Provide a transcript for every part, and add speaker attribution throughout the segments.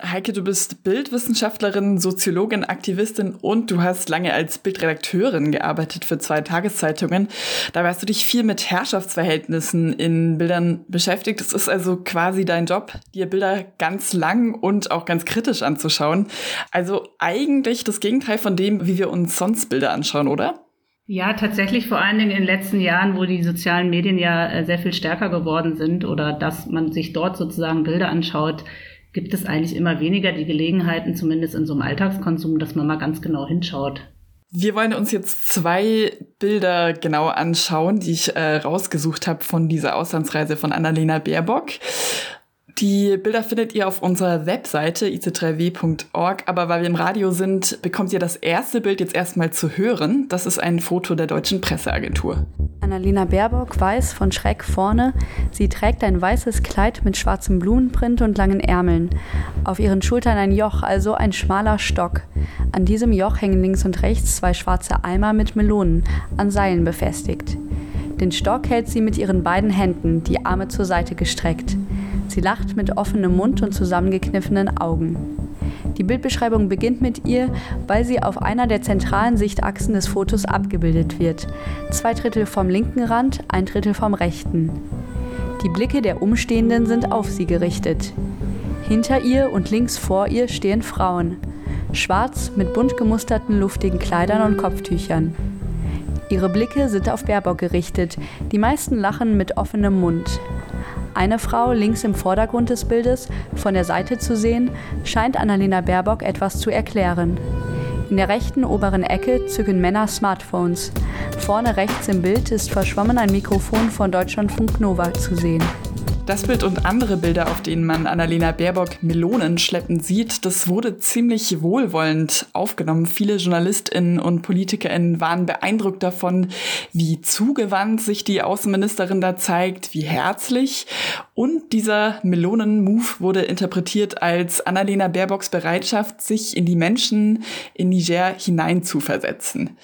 Speaker 1: Heike, du bist Bildwissenschaftlerin, Soziologin, Aktivistin und du hast lange als Bildredakteurin gearbeitet für zwei Tageszeitungen. Dabei hast du dich viel mit Herrschaftsverhältnissen in Bildern beschäftigt. Es ist also quasi dein Job, dir Bilder ganz lang und auch ganz kritisch anzuschauen. Also eigentlich das Gegenteil von dem, wie wir uns sonst Bilder anschauen, oder?
Speaker 2: Ja, tatsächlich vor allen Dingen in den letzten Jahren, wo die sozialen Medien ja äh, sehr viel stärker geworden sind oder dass man sich dort sozusagen Bilder anschaut, gibt es eigentlich immer weniger die Gelegenheiten, zumindest in so einem Alltagskonsum, dass man mal ganz genau hinschaut.
Speaker 1: Wir wollen uns jetzt zwei Bilder genau anschauen, die ich äh, rausgesucht habe von dieser Auslandsreise von Annalena Baerbock. Die Bilder findet ihr auf unserer Webseite ic3w.org, aber weil wir im Radio sind, bekommt ihr das erste Bild jetzt erstmal zu hören. Das ist ein Foto der deutschen Presseagentur.
Speaker 3: Annalena Baerbock weiß von schräg vorne. Sie trägt ein weißes Kleid mit schwarzem Blumenprint und langen Ärmeln. Auf ihren Schultern ein Joch, also ein schmaler Stock. An diesem Joch hängen links und rechts zwei schwarze Eimer mit Melonen, an Seilen befestigt. Den Stock hält sie mit ihren beiden Händen, die Arme zur Seite gestreckt. Sie lacht mit offenem Mund und zusammengekniffenen Augen. Die Bildbeschreibung beginnt mit ihr, weil sie auf einer der zentralen Sichtachsen des Fotos abgebildet wird. Zwei Drittel vom linken Rand, ein Drittel vom rechten. Die Blicke der Umstehenden sind auf sie gerichtet. Hinter ihr und links vor ihr stehen Frauen. Schwarz mit bunt gemusterten luftigen Kleidern und Kopftüchern. Ihre Blicke sind auf Baerbock gerichtet, die meisten lachen mit offenem Mund. Eine Frau links im Vordergrund des Bildes, von der Seite zu sehen, scheint Annalena Baerbock etwas zu erklären. In der rechten oberen Ecke zücken Männer Smartphones. Vorne rechts im Bild ist verschwommen ein Mikrofon von Deutschlandfunk Nova zu sehen.
Speaker 1: Das Bild und andere Bilder, auf denen man Annalena Baerbock Melonen schleppen sieht, das wurde ziemlich wohlwollend aufgenommen. Viele JournalistInnen und PolitikerInnen waren beeindruckt davon, wie zugewandt sich die Außenministerin da zeigt, wie herzlich. Und dieser Melonen-Move wurde interpretiert als Annalena Baerbocks Bereitschaft, sich in die Menschen in Niger hineinzuversetzen.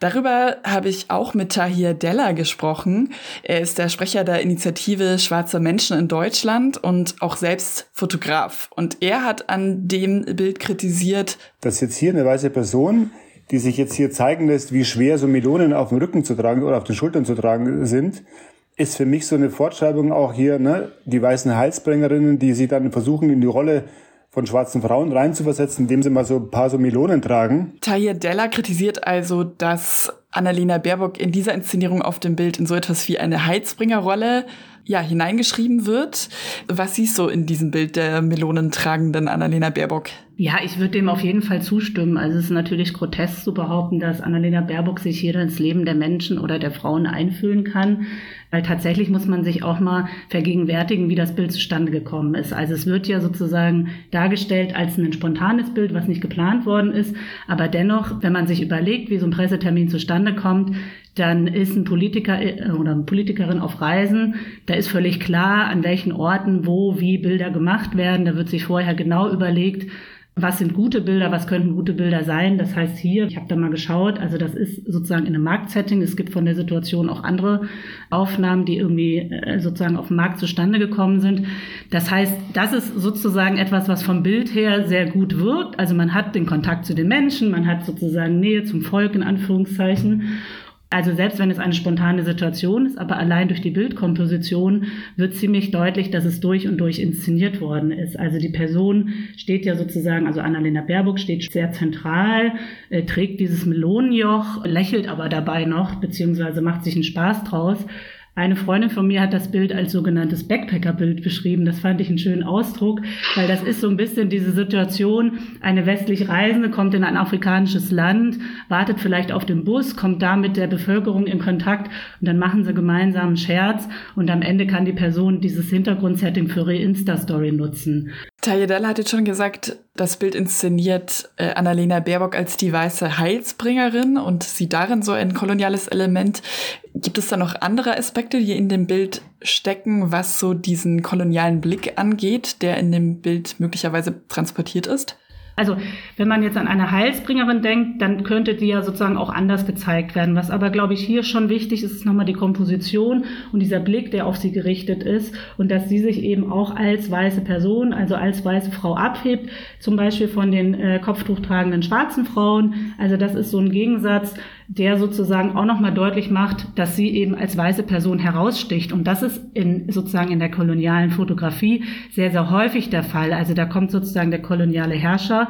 Speaker 1: Darüber habe ich auch mit Tahir Della gesprochen. Er ist der Sprecher der Initiative Menschen Menschen in Deutschland und auch selbst Fotograf. Und er hat an dem Bild kritisiert,
Speaker 4: dass jetzt hier eine weiße Person, die sich jetzt hier zeigen lässt, wie schwer so Melonen auf dem Rücken zu tragen oder auf den Schultern zu tragen sind, ist für mich so eine Fortschreibung auch hier, ne, die weißen Heilsbringerinnen, die sich dann versuchen, in die Rolle von schwarzen Frauen reinzuversetzen, indem sie mal so ein paar so Melonen tragen.
Speaker 1: Tahir Della kritisiert also, dass Annalena Baerbock in dieser Inszenierung auf dem Bild in so etwas wie eine Heizbringerrolle ja, hineingeschrieben wird. Was siehst du in diesem Bild der melonentragenden Annalena Baerbock?
Speaker 2: Ja, ich würde dem auf jeden Fall zustimmen. Also es ist natürlich grotesk zu behaupten, dass Annalena Baerbock sich hier ins Leben der Menschen oder der Frauen einfühlen kann. Weil tatsächlich muss man sich auch mal vergegenwärtigen, wie das Bild zustande gekommen ist. Also es wird ja sozusagen dargestellt als ein spontanes Bild, was nicht geplant worden ist. Aber dennoch, wenn man sich überlegt, wie so ein Pressetermin zustande kommt, dann ist ein Politiker äh, oder eine Politikerin auf Reisen. Da ist völlig klar, an welchen Orten, wo, wie Bilder gemacht werden. Da wird sich vorher genau überlegt, was sind gute Bilder, was könnten gute Bilder sein. Das heißt hier, ich habe da mal geschaut, also das ist sozusagen in einem Marktsetting. Es gibt von der Situation auch andere Aufnahmen, die irgendwie äh, sozusagen auf dem Markt zustande gekommen sind. Das heißt, das ist sozusagen etwas, was vom Bild her sehr gut wirkt. Also man hat den Kontakt zu den Menschen, man hat sozusagen Nähe zum Volk in Anführungszeichen. Also selbst wenn es eine spontane Situation ist, aber allein durch die Bildkomposition wird ziemlich deutlich, dass es durch und durch inszeniert worden ist. Also die Person steht ja sozusagen, also Annalena Baerbock steht sehr zentral, äh, trägt dieses Melonenjoch, lächelt aber dabei noch, beziehungsweise macht sich einen Spaß draus. Eine Freundin von mir hat das Bild als sogenanntes Backpacker-Bild beschrieben. Das fand ich einen schönen Ausdruck, weil das ist so ein bisschen diese Situation, eine westlich Reisende kommt in ein afrikanisches Land, wartet vielleicht auf den Bus, kommt da mit der Bevölkerung in Kontakt und dann machen sie gemeinsam einen Scherz und am Ende kann die Person dieses Hintergrundsetting für ihre Insta-Story nutzen.
Speaker 1: Tayedella hat jetzt schon gesagt, das Bild inszeniert äh, Annalena Baerbock als die weiße Heilsbringerin und sieht darin so ein koloniales Element. Gibt es da noch andere Aspekte, die in dem Bild stecken, was so diesen kolonialen Blick angeht, der in dem Bild möglicherweise transportiert ist?
Speaker 2: Also wenn man jetzt an eine Heilsbringerin denkt, dann könnte die ja sozusagen auch anders gezeigt werden. Was aber, glaube ich, hier schon wichtig ist, ist nochmal die Komposition und dieser Blick, der auf sie gerichtet ist und dass sie sich eben auch als weiße Person, also als weiße Frau abhebt, zum Beispiel von den äh, kopftuchtragenden schwarzen Frauen. Also das ist so ein Gegensatz, der sozusagen auch nochmal deutlich macht, dass sie eben als weiße Person heraussticht. Und das ist in, sozusagen in der kolonialen Fotografie sehr, sehr häufig der Fall. Also da kommt sozusagen der koloniale Herrscher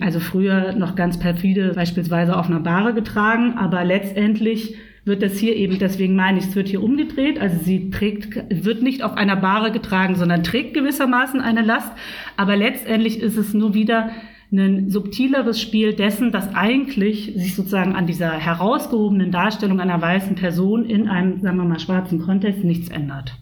Speaker 2: also früher noch ganz perfide beispielsweise auf einer Bahre getragen, aber letztendlich wird das hier eben, deswegen meine ich, es wird hier umgedreht. Also sie trägt, wird nicht auf einer Bahre getragen, sondern trägt gewissermaßen eine Last. Aber letztendlich ist es nur wieder ein subtileres Spiel dessen, dass eigentlich sich sozusagen an dieser herausgehobenen Darstellung einer weißen Person in einem, sagen wir mal, schwarzen Kontext nichts ändert.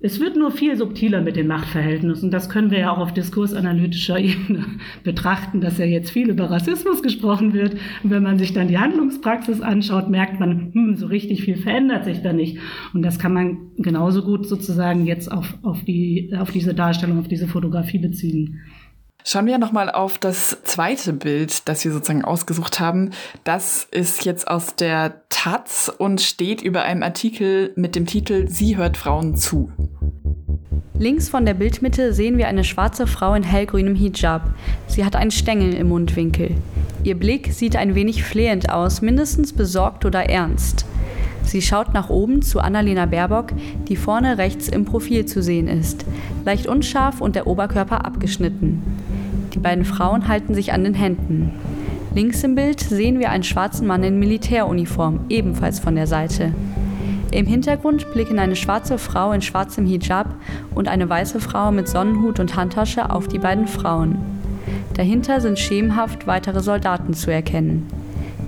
Speaker 2: Es wird nur viel subtiler mit den Machtverhältnissen. Und das können wir ja auch auf diskursanalytischer Ebene betrachten, dass ja jetzt viel über Rassismus gesprochen wird. Und wenn man sich dann die Handlungspraxis anschaut, merkt man, hm, so richtig viel verändert sich da nicht. Und das kann man genauso gut sozusagen jetzt auf, auf, die, auf diese Darstellung, auf diese Fotografie beziehen.
Speaker 1: Schauen wir nochmal auf das zweite Bild, das wir sozusagen ausgesucht haben. Das ist jetzt aus der Taz und steht über einem Artikel mit dem Titel Sie hört Frauen zu.
Speaker 3: Links von der Bildmitte sehen wir eine schwarze Frau in hellgrünem Hijab. Sie hat einen Stängel im Mundwinkel. Ihr Blick sieht ein wenig flehend aus, mindestens besorgt oder ernst. Sie schaut nach oben zu Annalena Baerbock, die vorne rechts im Profil zu sehen ist, leicht unscharf und der Oberkörper abgeschnitten. Die beiden Frauen halten sich an den Händen. Links im Bild sehen wir einen schwarzen Mann in Militäruniform, ebenfalls von der Seite. Im Hintergrund blicken eine schwarze Frau in schwarzem Hijab und eine weiße Frau mit Sonnenhut und Handtasche auf die beiden Frauen. Dahinter sind schemenhaft weitere Soldaten zu erkennen.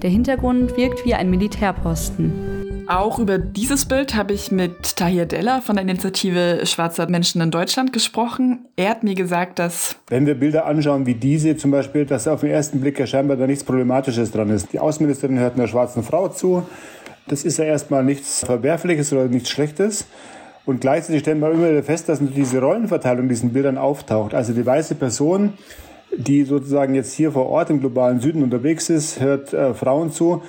Speaker 3: Der Hintergrund wirkt wie ein Militärposten.
Speaker 1: Auch über dieses Bild habe ich mit Tahir Della von der Initiative Schwarzer Menschen in Deutschland gesprochen. Er hat mir gesagt, dass...
Speaker 4: Wenn wir Bilder anschauen wie diese zum Beispiel, dass auf den ersten Blick ja scheinbar da nichts Problematisches dran ist. Die Außenministerin hört einer schwarzen Frau zu. Das ist ja erstmal nichts Verwerfliches oder nichts Schlechtes. Und gleichzeitig stellen wir immer wieder fest, dass diese Rollenverteilung in diesen Bildern auftaucht. Also die weiße Person, die sozusagen jetzt hier vor Ort im globalen Süden unterwegs ist, hört äh, Frauen zu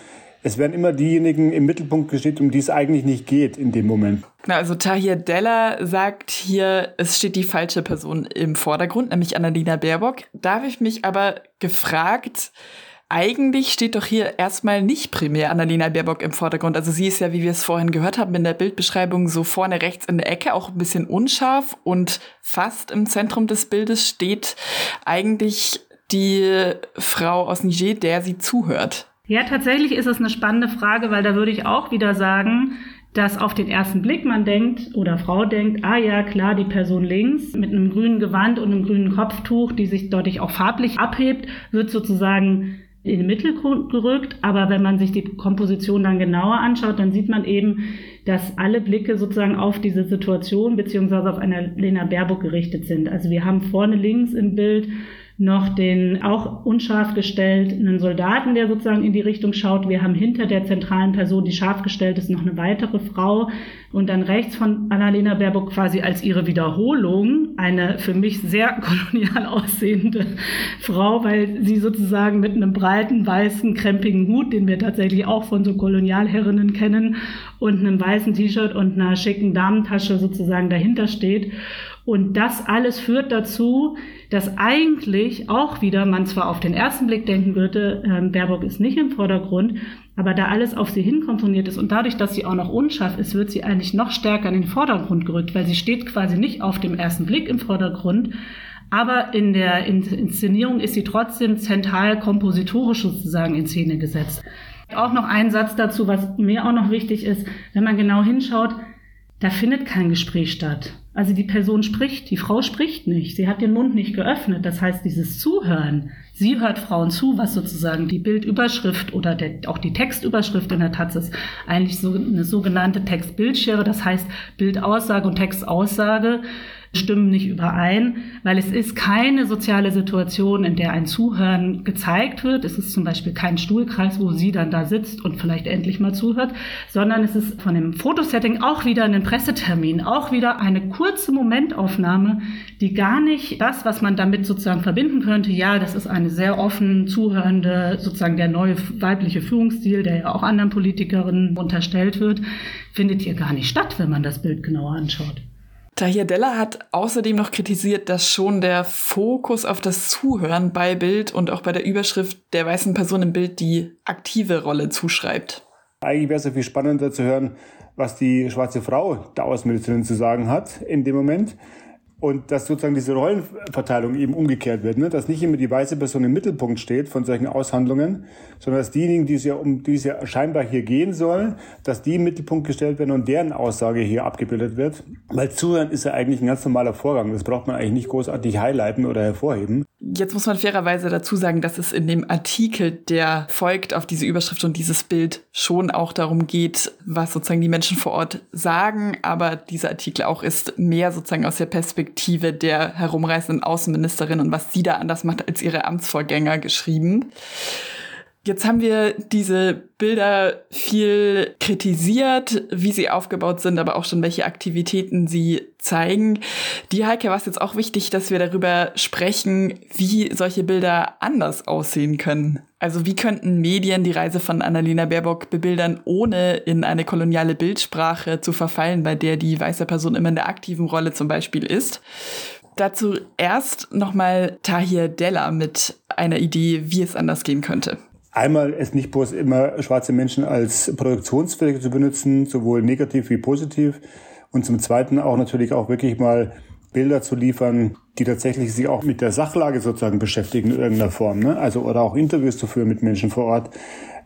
Speaker 4: es werden immer diejenigen im Mittelpunkt gestellt, um die es eigentlich nicht geht in dem Moment.
Speaker 1: Genau, also Tahir Della sagt hier, es steht die falsche Person im Vordergrund, nämlich Annalena Baerbock. Da habe ich mich aber gefragt, eigentlich steht doch hier erstmal nicht primär Annalena Baerbock im Vordergrund. Also sie ist ja, wie wir es vorhin gehört haben, in der Bildbeschreibung so vorne rechts in der Ecke, auch ein bisschen unscharf und fast im Zentrum des Bildes steht eigentlich die Frau aus Niger, der sie zuhört.
Speaker 2: Ja, tatsächlich ist es eine spannende Frage, weil da würde ich auch wieder sagen, dass auf den ersten Blick man denkt oder Frau denkt, ah ja, klar, die Person links mit einem grünen Gewand und einem grünen Kopftuch, die sich deutlich auch farblich abhebt, wird sozusagen in den Mittelgrund gerückt. Aber wenn man sich die Komposition dann genauer anschaut, dann sieht man eben, dass alle Blicke sozusagen auf diese Situation beziehungsweise auf eine Lena Baerbock gerichtet sind. Also wir haben vorne links im Bild noch den auch unscharf gestellten Soldaten, der sozusagen in die Richtung schaut. Wir haben hinter der zentralen Person, die scharf gestellt ist, noch eine weitere Frau. Und dann rechts von Annalena Baerbock quasi als ihre Wiederholung eine für mich sehr kolonial aussehende Frau, weil sie sozusagen mit einem breiten, weißen, krempigen Hut, den wir tatsächlich auch von so Kolonialherrinnen kennen, und einem weißen T-Shirt und einer schicken Damentasche sozusagen dahinter steht. Und das alles führt dazu, dass eigentlich auch wieder man zwar auf den ersten Blick denken würde, äh, Baerbock ist nicht im Vordergrund, aber da alles auf sie hinkomponiert ist und dadurch, dass sie auch noch unscharf ist, wird sie eigentlich noch stärker in den Vordergrund gerückt, weil sie steht quasi nicht auf dem ersten Blick im Vordergrund, aber in der Inszenierung ist sie trotzdem zentral kompositorisch sozusagen in Szene gesetzt. Auch noch ein Satz dazu, was mir auch noch wichtig ist, wenn man genau hinschaut, da findet kein Gespräch statt. Also die Person spricht, die Frau spricht nicht, sie hat den Mund nicht geöffnet. Das heißt, dieses Zuhören, sie hört Frauen zu, was sozusagen die Bildüberschrift oder der, auch die Textüberschrift in der Taz ist, eigentlich so eine sogenannte Textbildschere, das heißt Bildaussage und Textaussage stimmen nicht überein, weil es ist keine soziale Situation, in der ein Zuhören gezeigt wird. Es ist zum Beispiel kein Stuhlkreis, wo sie dann da sitzt und vielleicht endlich mal zuhört, sondern es ist von dem Fotosetting auch wieder ein Pressetermin, auch wieder eine kurze Momentaufnahme, die gar nicht das, was man damit sozusagen verbinden könnte, ja, das ist eine sehr offen zuhörende, sozusagen der neue weibliche Führungsstil, der ja auch anderen Politikerinnen unterstellt wird, findet hier gar nicht statt, wenn man das Bild genauer anschaut.
Speaker 1: Tahir Della hat außerdem noch kritisiert, dass schon der Fokus auf das Zuhören bei Bild und auch bei der Überschrift der weißen Person im Bild die aktive Rolle zuschreibt.
Speaker 4: Eigentlich wäre es ja viel spannender zu hören, was die schwarze Frau der Außenministerin zu sagen hat in dem Moment und dass sozusagen diese Rollenverteilung eben umgekehrt wird, ne? dass nicht immer die weiße Person im Mittelpunkt steht von solchen Aushandlungen, sondern dass diejenigen, die es ja um die es ja scheinbar hier gehen soll, dass die im Mittelpunkt gestellt werden und deren Aussage hier abgebildet wird. Weil Zuhören ist ja eigentlich ein ganz normaler Vorgang. Das braucht man eigentlich nicht großartig highlighten oder hervorheben.
Speaker 1: Jetzt muss man fairerweise dazu sagen, dass es in dem Artikel, der folgt auf diese Überschrift und dieses Bild, schon auch darum geht, was sozusagen die Menschen vor Ort sagen. Aber dieser Artikel auch ist mehr sozusagen aus der Perspektive der herumreisenden Außenministerin und was sie da anders macht als ihre Amtsvorgänger geschrieben. Jetzt haben wir diese Bilder viel kritisiert, wie sie aufgebaut sind, aber auch schon welche Aktivitäten sie zeigen. Die Heike war es jetzt auch wichtig, dass wir darüber sprechen, wie solche Bilder anders aussehen können. Also wie könnten Medien die Reise von Annalena Baerbock bebildern, ohne in eine koloniale Bildsprache zu verfallen, bei der die weiße Person immer in der aktiven Rolle zum Beispiel ist. Dazu erst nochmal Tahir Della mit einer Idee, wie es anders gehen könnte.
Speaker 4: Einmal es nicht bloß immer schwarze Menschen als Produktionsfähige zu benutzen, sowohl negativ wie positiv, und zum Zweiten auch natürlich auch wirklich mal Bilder zu liefern, die tatsächlich sich auch mit der Sachlage sozusagen beschäftigen in irgendeiner Form. Ne? Also oder auch Interviews zu führen mit Menschen vor Ort,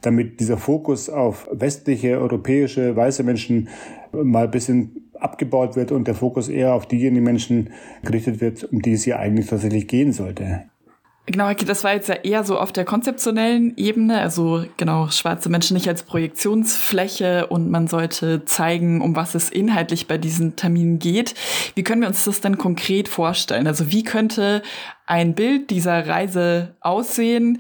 Speaker 4: damit dieser Fokus auf westliche, europäische, weiße Menschen mal ein bisschen abgebaut wird und der Fokus eher auf diejenigen Menschen gerichtet wird, um die es hier eigentlich tatsächlich gehen sollte.
Speaker 1: Genau, das war jetzt ja eher so auf der konzeptionellen Ebene, also genau, schwarze Menschen nicht als Projektionsfläche und man sollte zeigen, um was es inhaltlich bei diesen Terminen geht. Wie können wir uns das denn konkret vorstellen? Also wie könnte ein Bild dieser Reise aussehen,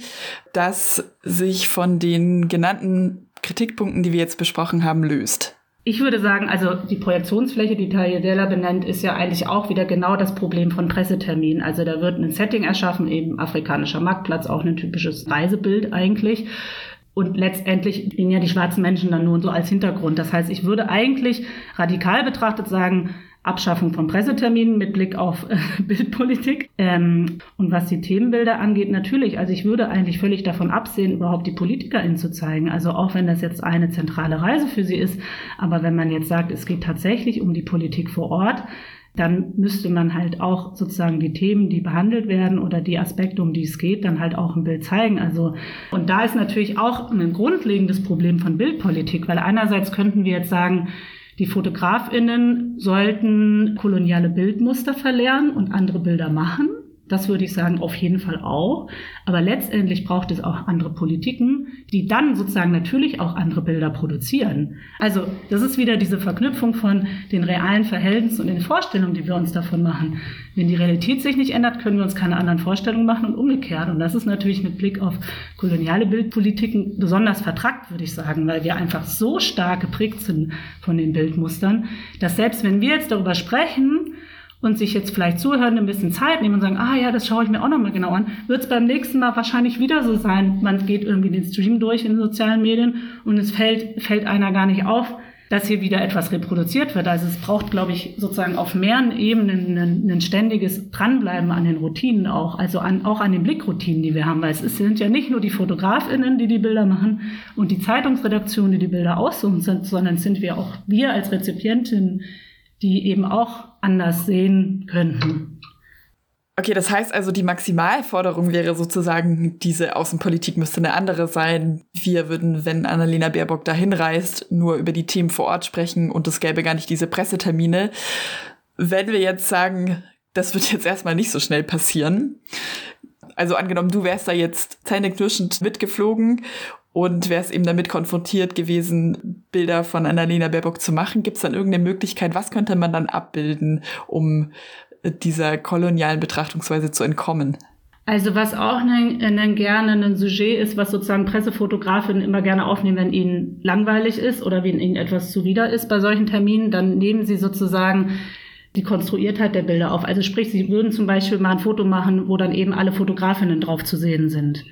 Speaker 1: das sich von den genannten Kritikpunkten, die wir jetzt besprochen haben, löst?
Speaker 2: Ich würde sagen, also die Projektionsfläche, die Tagliadella benennt, ist ja eigentlich auch wieder genau das Problem von Presseterminen. Also da wird ein Setting erschaffen, eben afrikanischer Marktplatz, auch ein typisches Reisebild eigentlich. Und letztendlich stehen ja die schwarzen Menschen dann nur so als Hintergrund. Das heißt, ich würde eigentlich radikal betrachtet sagen, Abschaffung von Presseterminen mit Blick auf äh, Bildpolitik. Ähm, und was die Themenbilder angeht, natürlich. Also ich würde eigentlich völlig davon absehen, überhaupt die PolitikerInnen zu zeigen. Also auch wenn das jetzt eine zentrale Reise für sie ist. Aber wenn man jetzt sagt, es geht tatsächlich um die Politik vor Ort, dann müsste man halt auch sozusagen die Themen, die behandelt werden oder die Aspekte, um die es geht, dann halt auch im Bild zeigen. Also, und da ist natürlich auch ein grundlegendes Problem von Bildpolitik, weil einerseits könnten wir jetzt sagen, die Fotografinnen sollten koloniale Bildmuster verlernen und andere Bilder machen. Das würde ich sagen, auf jeden Fall auch. Aber letztendlich braucht es auch andere Politiken, die dann sozusagen natürlich auch andere Bilder produzieren. Also das ist wieder diese Verknüpfung von den realen Verhältnissen und den Vorstellungen, die wir uns davon machen. Wenn die Realität sich nicht ändert, können wir uns keine anderen Vorstellungen machen und umgekehrt. Und das ist natürlich mit Blick auf koloniale Bildpolitiken besonders vertrackt, würde ich sagen, weil wir einfach so stark geprägt sind von den Bildmustern, dass selbst wenn wir jetzt darüber sprechen, und sich jetzt vielleicht zuhören, ein bisschen Zeit nehmen und sagen, ah ja, das schaue ich mir auch nochmal genau an, wird es beim nächsten Mal wahrscheinlich wieder so sein. Man geht irgendwie den Stream durch in den sozialen Medien und es fällt, fällt einer gar nicht auf, dass hier wieder etwas reproduziert wird. Also es braucht, glaube ich, sozusagen auf mehreren Ebenen ein, ein ständiges Dranbleiben an den Routinen auch, also an, auch an den Blickroutinen, die wir haben, weil es sind ja nicht nur die Fotografinnen, die die Bilder machen und die Zeitungsredaktion, die die Bilder aussuchen, sondern sind wir auch wir als Rezipientinnen, die eben auch anders sehen könnten.
Speaker 1: Okay, das heißt also, die Maximalforderung wäre sozusagen, diese Außenpolitik müsste eine andere sein. Wir würden, wenn Annalena Baerbock dahin reist, nur über die Themen vor Ort sprechen und es gäbe gar nicht diese Pressetermine. Wenn wir jetzt sagen, das wird jetzt erstmal nicht so schnell passieren. Also angenommen, du wärst da jetzt zähneknirschend mitgeflogen und wärst eben damit konfrontiert gewesen, Bilder von Annalena Baerbock zu machen. Gibt es dann irgendeine Möglichkeit, was könnte man dann abbilden, um dieser kolonialen Betrachtungsweise zu entkommen?
Speaker 2: Also was auch ein, ein gerne ein Sujet ist, was sozusagen Pressefotografinnen immer gerne aufnehmen, wenn ihnen langweilig ist oder wenn ihnen etwas zuwider ist bei solchen Terminen, dann nehmen sie sozusagen die Konstruiertheit der Bilder auf. Also sprich, sie würden zum Beispiel mal ein Foto machen, wo dann eben alle Fotografinnen drauf zu sehen sind.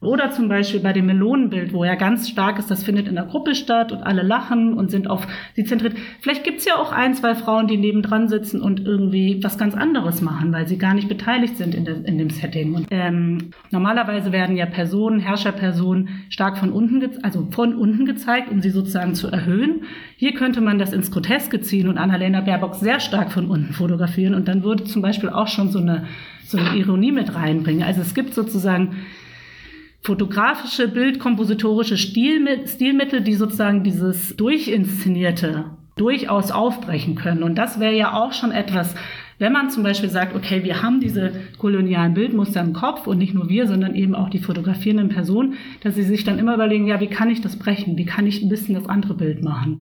Speaker 2: Oder zum Beispiel bei dem Melonenbild, wo ja ganz stark ist, das findet in der Gruppe statt und alle lachen und sind auf sie zentriert. Vielleicht gibt's ja auch ein, zwei Frauen, die nebendran sitzen und irgendwie was ganz anderes machen, weil sie gar nicht beteiligt sind in, der, in dem Setting. Und, ähm, normalerweise werden ja Personen, Herrscherpersonen stark von unten, also von unten gezeigt, um sie sozusagen zu erhöhen. Hier könnte man das ins Groteske ziehen und Annalena Baerbock sehr stark von unten fotografieren und dann würde zum Beispiel auch schon so eine, so eine Ironie mit reinbringen. Also es gibt sozusagen fotografische, bildkompositorische Stilmittel, die sozusagen dieses Durchinszenierte durchaus aufbrechen können. Und das wäre ja auch schon etwas, wenn man zum Beispiel sagt, okay, wir haben diese kolonialen Bildmuster im Kopf und nicht nur wir, sondern eben auch die fotografierenden Personen, dass sie sich dann immer überlegen, ja, wie kann ich das brechen? Wie kann ich ein bisschen das andere Bild machen?